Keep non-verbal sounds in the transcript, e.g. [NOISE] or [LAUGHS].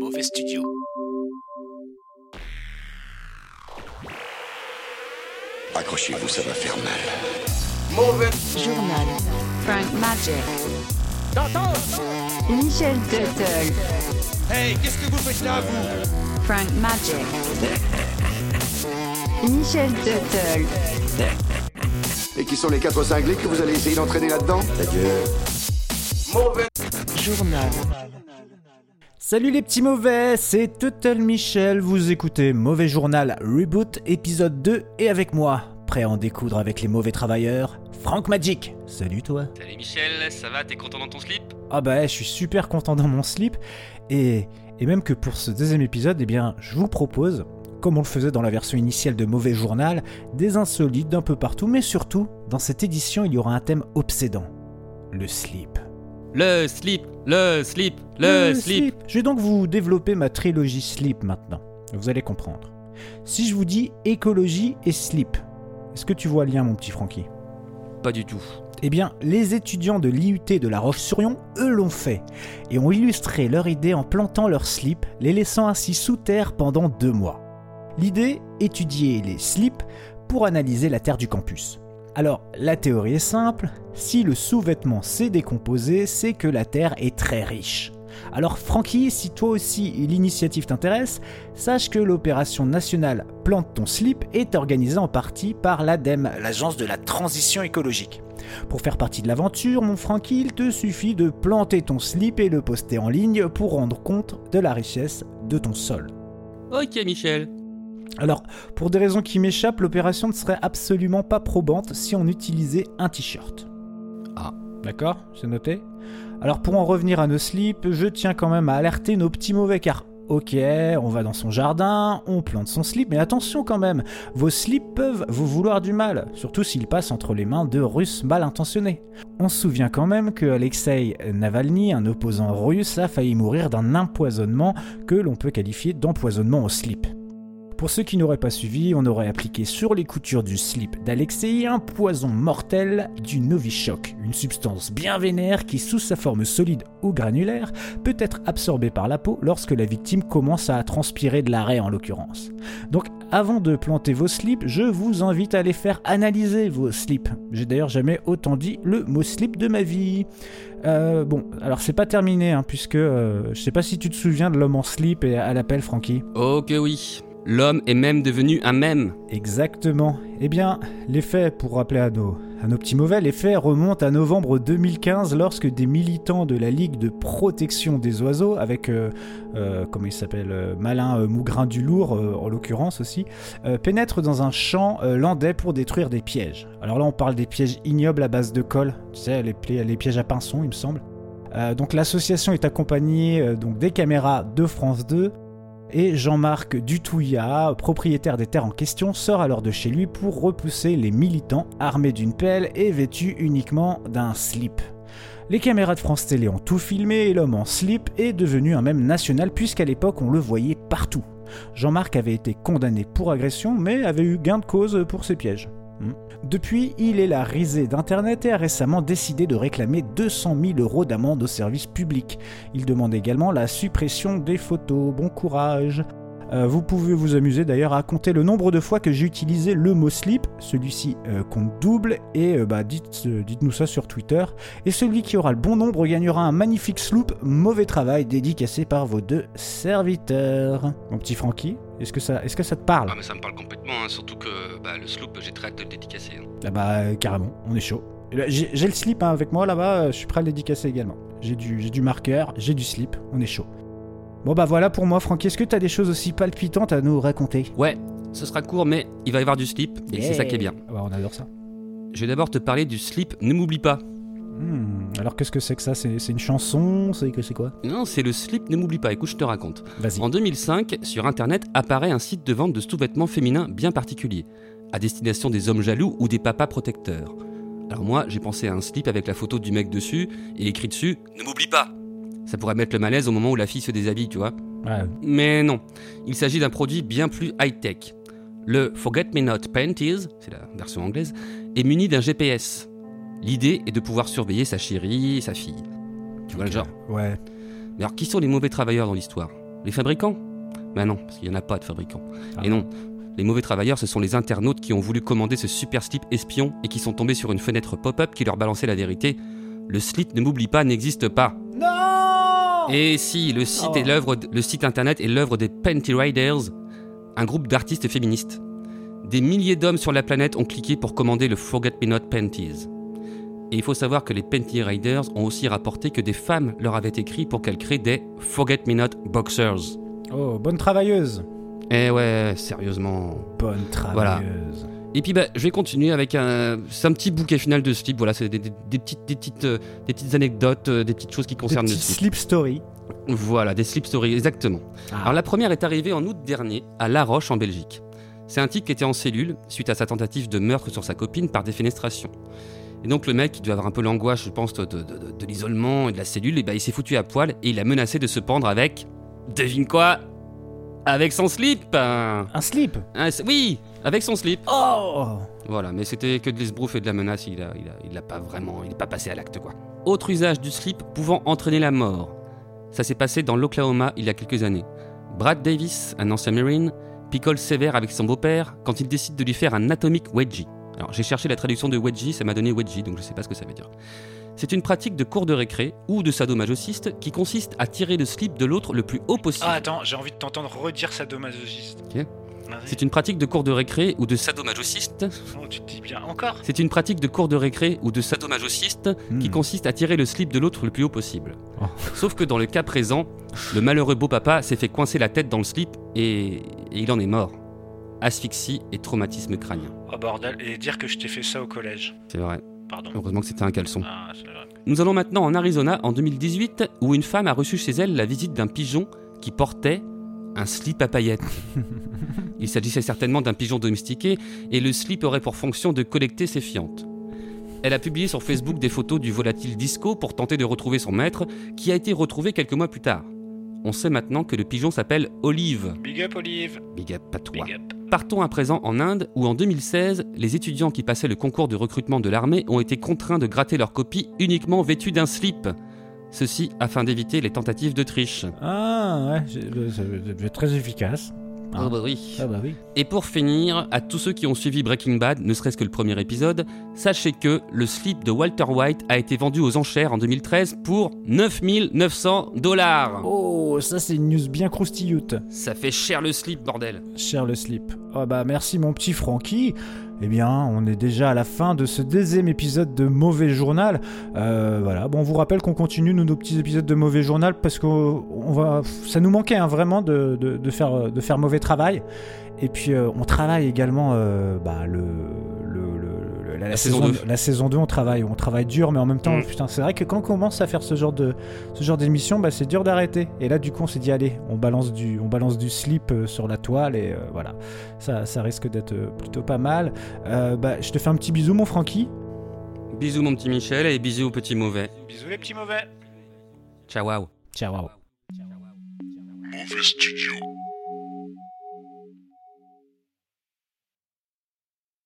Mauvais Studio. Accrochez-vous, ça va faire mal. Mauvais Journal. Frank Magic. T'entends Michel Tuttle. Hey, qu'est-ce que vous faites là, vous? Frank Magic. Michel Tuttle. Et qui sont les quatre cinglés que vous allez essayer d'entraîner là-dedans? Mauvais Journal. Salut les petits mauvais, c'est Tuttle Michel, vous écoutez Mauvais Journal Reboot épisode 2 et avec moi, prêt à en découdre avec les mauvais travailleurs, Frank Magic. Salut toi. Salut Michel, ça va T'es content dans ton slip? Ah bah je suis super content dans mon slip et, et même que pour ce deuxième épisode, eh bien je vous propose, comme on le faisait dans la version initiale de Mauvais Journal, des insolites d'un peu partout, mais surtout, dans cette édition il y aura un thème obsédant, le slip. Le slip, le slip, le, slip. Je vais donc vous développer ma trilogie slip maintenant. Vous allez comprendre. Si je vous dis écologie et slip, est-ce que tu vois le lien, mon petit Francky Pas du tout. Eh bien, les étudiants de l'IUT de La Roche-sur-Yon, eux, l'ont fait et ont illustré leur idée en plantant leurs slips, les laissant ainsi sous terre pendant deux mois. L'idée étudier les slips pour analyser la terre du campus. Alors, la théorie est simple, si le sous-vêtement s'est décomposé, c'est que la Terre est très riche. Alors Francky, si toi aussi l'initiative t'intéresse, sache que l'opération nationale Plante ton slip est organisée en partie par l'ADEME, l'agence de la transition écologique. Pour faire partie de l'aventure, mon Francky, il te suffit de planter ton slip et le poster en ligne pour rendre compte de la richesse de ton sol. Ok Michel. Alors, pour des raisons qui m'échappent, l'opération ne serait absolument pas probante si on utilisait un t-shirt. Ah. D'accord C'est noté Alors, pour en revenir à nos slips, je tiens quand même à alerter nos petits mauvais car. Ok, on va dans son jardin, on plante son slip, mais attention quand même, vos slips peuvent vous vouloir du mal, surtout s'ils passent entre les mains de Russes mal intentionnés. On se souvient quand même que Alexei Navalny, un opposant russe, a failli mourir d'un empoisonnement que l'on peut qualifier d'empoisonnement au slip. Pour ceux qui n'auraient pas suivi, on aurait appliqué sur les coutures du slip d'Alexei un poison mortel du Novichok, une substance bien vénère qui, sous sa forme solide ou granulaire, peut être absorbée par la peau lorsque la victime commence à transpirer de l'arrêt en l'occurrence. Donc avant de planter vos slips, je vous invite à aller faire analyser vos slips. J'ai d'ailleurs jamais autant dit le mot slip de ma vie. Euh, bon, alors c'est pas terminé, hein, puisque euh, je sais pas si tu te souviens de l'homme en slip et à l'appel, Francky. Ok oui. L'homme est même devenu un mème. Exactement. Eh bien, les faits, pour rappeler à nos, à nos petits mauvais, les faits remontent à novembre 2015 lorsque des militants de la Ligue de protection des oiseaux, avec, euh, euh, comment il s'appelle, euh, Malin euh, Mougrin du Lourd euh, en l'occurrence aussi, pénètrent dans un champ landais pour détruire des pièges. Alors là, on parle des pièges ignobles à base de colle, tu sais, les, pièges à pinson, il me semble. Donc l'association est accompagnée donc des caméras de France 2 et Jean-Marc Dutouillat, propriétaire des terres en question, sort alors de chez lui pour repousser les militants armés d'une pelle et vêtus uniquement d'un slip. Les caméras de France Télé ont tout filmé et l'homme en slip est devenu un mème national puisqu'à l'époque on le voyait partout. Jean-Marc avait été condamné pour agression mais avait eu gain de cause pour ses pièges. Hmm. Depuis, il est la risée d'Internet et a récemment décidé de réclamer 200 000 euros d'amende au service public. Il demande également la suppression des photos. Bon courage. Euh, vous pouvez vous amuser d'ailleurs à compter le nombre de fois que j'ai utilisé le mot slip. Celui-ci euh, compte double et euh, bah, dites, dites-nous ça sur Twitter. Et celui qui aura le bon nombre gagnera un magnifique sloop mauvais travail dédicacé par vos deux serviteurs. Mon petit Francky, est-ce que ça, est-ce que ça te parle Ah mais ça me parle complètement, hein, surtout que bah, le sloop, j'ai très hâte de le dédicacer. hein. Ah bah euh, carrément, on est chaud. Et là, J'ai j'ai le slip hein, avec moi là-bas, euh, je suis prêt à le dédicacer également. J'ai du, j'ai du marqueur, j'ai du slip, on est chaud. Bon bah voilà pour moi Francky, est-ce que t'as des choses aussi palpitantes à nous raconter? Ouais, ce sera court, mais il va y avoir du slip, et c'est ça qui est bien. Ah bah, on adore ça. Je vais d'abord te parler du slip Ne m'oublie pas. Hmm, alors qu'est-ce que c'est que ça? C'est une chanson? C'est que c'est quoi? Non, c'est le slip Ne m'oublie pas, écoute, je te raconte. Vas-y. En 2005, sur internet apparaît un site de vente de sous-vêtements féminins bien particulier, à destination des hommes jaloux ou des papas protecteurs. Alors moi, j'ai pensé à un slip avec la photo du mec dessus et écrit dessus Ne m'oublie pas Ça pourrait mettre le malaise au moment où la fille se déshabille, tu vois. Ouais, Mais non, il s'agit d'un produit bien plus high-tech. Le Forget Me Not Panties, c'est la version anglaise, est muni d'un GPS. L'idée est de pouvoir surveiller sa chérie et sa fille. Tu vois le genre ouais. Mais alors, qui sont les mauvais travailleurs dans l'histoire? Les fabricants? Ben non, parce qu'il n'y en a pas de fabricants. Ah. Et non, les mauvais travailleurs, ce sont les internautes qui ont voulu commander ce super slip espion et qui sont tombés sur une fenêtre pop-up qui leur balançait la vérité. Le slip ne m'oublie pas n'existe pas. Non Et si, le site, Oh. est l'œuvre, le site internet est l'œuvre des Panty Riders, un groupe d'artistes féministes. Des milliers d'hommes sur la planète ont cliqué pour commander le Forget Me Not Panties. Et il faut savoir que les Panty Riders ont aussi rapporté que des femmes leur avaient écrit pour qu'elles créent des Forget Me Not Boxers. Oh, bonne travailleuse. Eh ouais, sérieusement. Bonne travailleuse. Et puis bah, je vais continuer avec un, un petit bouquet final de slip. Voilà, c'est des, des- des petites, des, petites, euh, des petites anecdotes, euh, des petites choses qui Des concernent le petites slip. slip story. Voilà, des slip stories, exactement. Ah. Alors la première est arrivée en août dernier à La Roche en Belgique. C'est un type qui était en cellule suite à sa tentative de meurtre sur sa copine par défenestration. Et donc le mec, il devait avoir un peu l'angoisse, je pense, de, de- de- de l'isolement et de la cellule, et ben il s'est foutu à poil et il a menacé de se pendre avec. Devine quoi Avec son slip Un- Un slip. un- Oui Avec son slip Oh Voilà, mais c'était que de l'esbrouf et de la menace, il a, il a, il a pas vraiment, il n'est pas passé à l'acte quoi. Autre usage du slip pouvant entraîner la mort. Ça s'est passé dans l'Oklahoma il y a quelques années. Brad Davis, un ancien Marine, picole sévère avec son beau-père quand il décide de lui faire un atomic wedgie. Alors j'ai cherché la traduction de wedgie, ça m'a donné wedgie, donc je sais pas ce que ça veut dire. C'est une pratique de cours de récré ou de sadomasochiste qui consiste à tirer le slip de l'autre le plus haut possible. Ah, attends, j'ai envie de t'entendre redire sadomasochiste. Ok. Vas-y. C'est une pratique de cours de récré ou de sadomasochiste. Oh, tu te dis bien encore C'est une pratique de cours de récré ou de sadomasochiste qui Hmm. consiste à tirer le slip de l'autre le plus haut possible. Oh. Sauf que dans le cas présent, le malheureux beau papa s'est fait coincer la tête dans le slip et, et il en est mort. Asphyxie et traumatisme crânien. Oh bordel, et dire que je t'ai fait ça au collège. C'est vrai. Pardon. Heureusement que c'était un caleçon. Ah, c'est vrai. Nous allons maintenant en Arizona en 2018 où une femme a reçu chez elle la visite d'un pigeon qui portait un slip à paillettes. [LAUGHS] Il s'agissait certainement d'un pigeon domestiqué et le slip aurait pour fonction de collecter ses fientes. Elle a publié sur Facebook des photos du volatile disco pour tenter de retrouver son maître qui a été retrouvé quelques mois plus tard. On sait maintenant que le pigeon s'appelle Olive. Big up, Olive. Big up à toi. Big up. Partons à présent en Inde où en 2016, les étudiants qui passaient le concours de recrutement de l'armée ont été contraints de gratter leur copie uniquement vêtus d'un slip. Ceci afin d'éviter les tentatives de triche. Ah, ouais, j'ai- ça devait être très efficace. Ah. bah oui. Ah bah oui. Et pour finir, à tous ceux qui ont suivi Breaking Bad, ne serait-ce que le premier épisode, sachez que le slip de Walter White a été vendu aux enchères en 2013 pour 9900 dollars. Oh, ça c'est une news bien croustillute. Ça fait cher le slip, bordel. Cher le slip. Oh bah merci mon petit Francky. Eh bien, on est déjà à la fin de ce deuxième épisode de Mauvais Journal. Euh, voilà, bon, on vous rappelle qu'on continue nos petits épisodes de Mauvais Journal parce que on va, ça nous manquait hein, vraiment de, de- faire, mauvais travail. Et puis, euh, on travaille également euh, bah, le- la, La saison deux. La saison 2, on travaille, on travaille dur, mais en même temps, Mm. putain, c'est vrai que quand on commence à faire ce genre de, ce genre d'émission, bah, c'est dur d'arrêter. Et là, du coup, on s'est dit, allez, on balance du, on balance du slip euh, sur la toile et euh, voilà, ça, ça risque d'être euh, plutôt pas mal. Euh, bah, je te fais un petit bisou, mon Francky. Bisous mon petit Michel et bisous au petit mauvais. Bisous les petits mauvais. Ciao. wow. Ciao. Mauvais Studio.